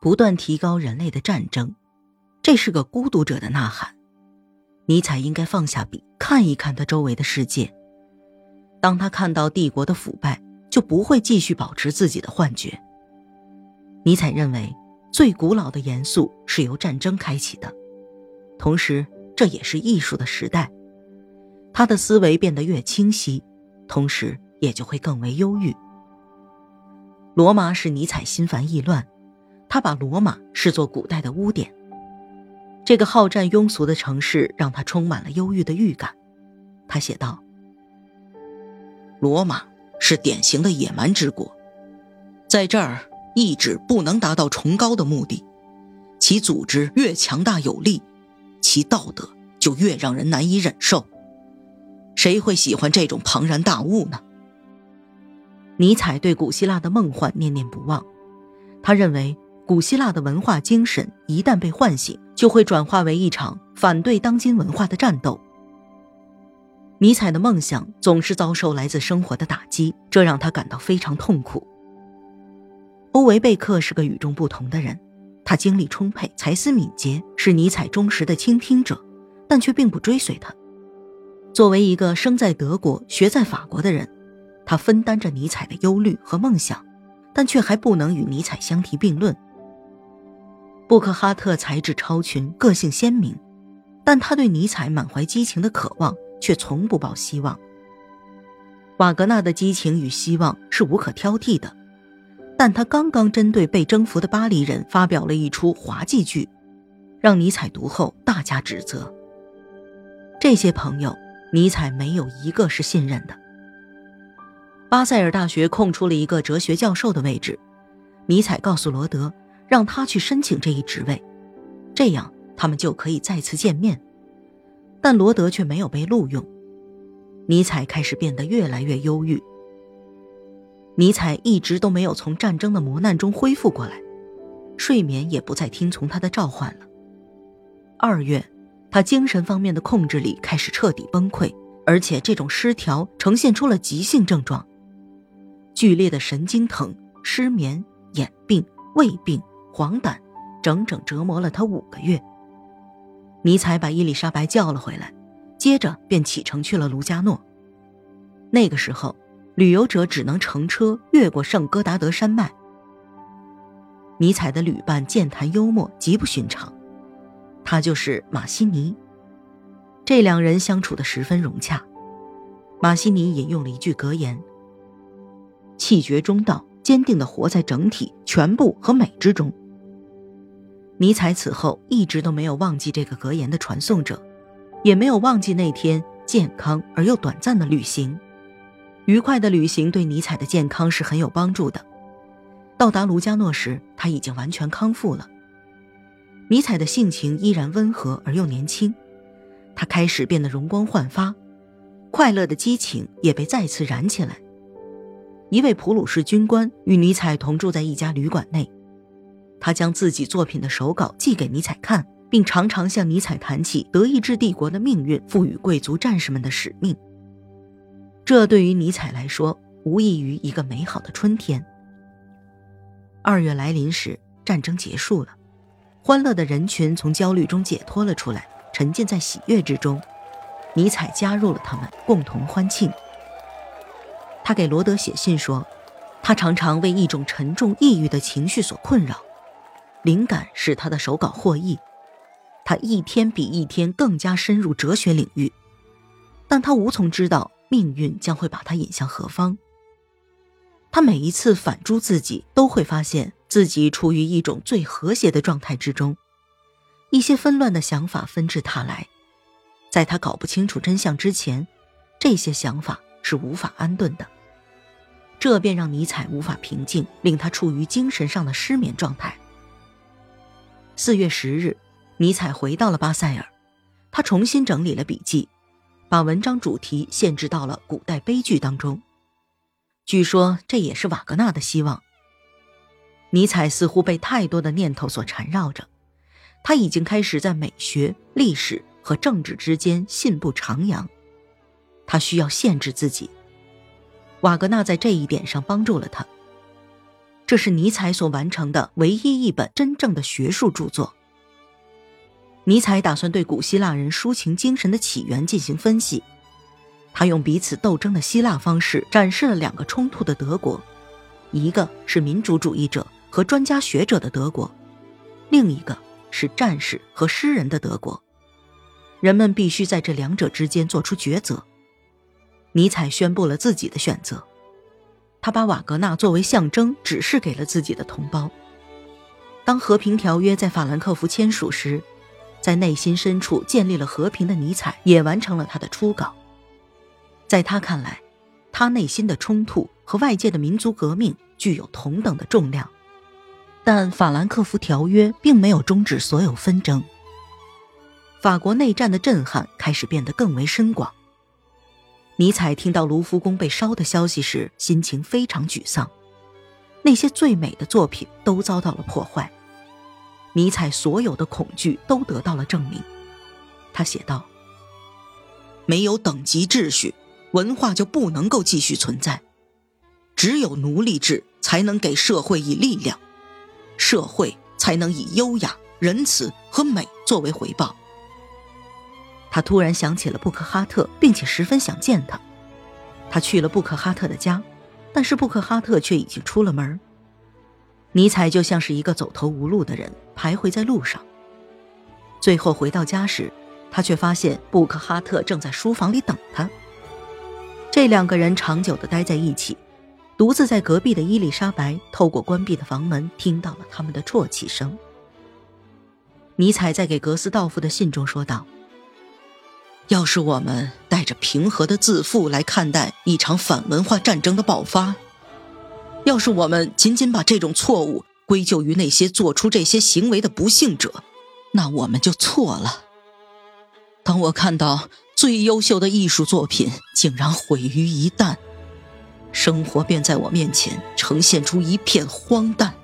不断提高人类的战争，这是个孤独者的呐喊。尼采应该放下笔，看一看他周围的世界。当他看到帝国的腐败，就不会继续保持自己的幻觉。尼采认为，最古老的严肃是由战争开启的，同时这也是艺术的时代。他的思维变得越清晰，同时也就会更为忧郁。罗马使尼采心烦意乱，他把罗马视作古代的污点。这个好战庸俗的城市让他充满了忧郁的预感。他写道：“罗马是典型的野蛮之国，在这儿意志不能达到崇高的目的，其组织越强大有力，其道德就越让人难以忍受。谁会喜欢这种庞然大物呢？”尼采对古希腊的梦幻念念不忘，他认为古希腊的文化精神一旦被唤醒，就会转化为一场反对当今文化的战斗。尼采的梦想总是遭受来自生活的打击，这让他感到非常痛苦。欧维贝克是个与众不同的人，他精力充沛，才思敏捷，是尼采忠实的倾听者，但却并不追随他。作为一个生在德国、学在法国的人。他分担着尼采的忧虑和梦想，但却还不能与尼采相提并论。布克哈特才智超群，个性鲜明，但他对尼采满怀激情的渴望却从不抱希望。瓦格纳的激情与希望是无可挑剔的，但他刚刚针对被征服的巴黎人发表了一出滑稽剧，让尼采读后大加指责。这些朋友，尼采没有一个是信任的。巴塞尔大学空出了一个哲学教授的位置，尼采告诉罗德，让他去申请这一职位，这样他们就可以再次见面。但罗德却没有被录用，尼采开始变得越来越忧郁。尼采一直都没有从战争的磨难中恢复过来，睡眠也不再听从他的召唤了。二月，他精神方面的控制力开始彻底崩溃，而且这种失调呈现出了急性症状。剧烈的神经疼、失眠、眼病、胃病、黄疸，整整折磨了他五个月。尼采把伊丽莎白叫了回来，接着便启程去了卢加诺。那个时候，旅游者只能乘车越过圣戈达德山脉。尼采的旅伴健谈幽默，极不寻常，他就是马西尼。这两人相处的十分融洽。马西尼引用了一句格言。气绝中道，坚定地活在整体、全部和美之中。尼采此后一直都没有忘记这个格言的传颂者，也没有忘记那天健康而又短暂的旅行。愉快的旅行对尼采的健康是很有帮助的。到达卢加诺时，他已经完全康复了。尼采的性情依然温和而又年轻，他开始变得容光焕发，快乐的激情也被再次燃起来。一位普鲁士军官与尼采同住在一家旅馆内，他将自己作品的手稿寄给尼采看，并常常向尼采谈起德意志帝国的命运赋予贵族战士们的使命。这对于尼采来说，无异于一个美好的春天。二月来临时，战争结束了，欢乐的人群从焦虑中解脱了出来，沉浸在喜悦之中。尼采加入了他们，共同欢庆。他给罗德写信说，他常常为一种沉重抑郁的情绪所困扰，灵感使他的手稿获益，他一天比一天更加深入哲学领域，但他无从知道命运将会把他引向何方。他每一次反诸自己，都会发现自己处于一种最和谐的状态之中，一些纷乱的想法纷至沓来，在他搞不清楚真相之前，这些想法是无法安顿的。这便让尼采无法平静，令他处于精神上的失眠状态。四月十日，尼采回到了巴塞尔，他重新整理了笔记，把文章主题限制到了古代悲剧当中。据说这也是瓦格纳的希望。尼采似乎被太多的念头所缠绕着，他已经开始在美学、历史和政治之间信步徜徉，他需要限制自己。瓦格纳在这一点上帮助了他。这是尼采所完成的唯一一本真正的学术著作。尼采打算对古希腊人抒情精神的起源进行分析，他用彼此斗争的希腊方式展示了两个冲突的德国，一个是民主主义者和专家学者的德国，另一个是战士和诗人的德国。人们必须在这两者之间做出抉择。尼采宣布了自己的选择，他把瓦格纳作为象征指示给了自己的同胞。当和平条约在法兰克福签署时。在内心深处建立了和平的尼采也完成了他的初稿。在他看来，他内心的冲突和外界的民族革命具有同等的重量。但法兰克福条约并没有终止所有纷争。法国内战的震撼开始变得更为深广。尼采听到卢浮宫被烧的消息时，心情非常沮丧。那些最美的作品都遭到了破坏。尼采所有的恐惧都得到了证明。他写道：“没有等级秩序，文化就不能够继续存在。只有奴隶制才能给社会以力量，社会才能以优雅、仁慈和美作为回报。”他突然想起了布克哈特，并且十分想见他。他去了布克哈特的家，但是布克哈特却已经出了门。尼采就像是一个走投无路的人，徘徊在路上。最后回到家时，他却发现布克哈特正在书房里等他。这两个人长久地待在一起，独自在隔壁的伊丽莎白透过关闭的房门听到了他们的啜泣声。尼采在给格斯道夫的信中说道：“要是我们带着平和的自负来看待一场反文化战争的爆发。”要是我们仅仅把这种错误归咎于那些做出这些行为的不幸者，那我们就错了。当我看到最优秀的艺术作品竟然毁于一旦，生活便在我面前呈现出一片荒诞。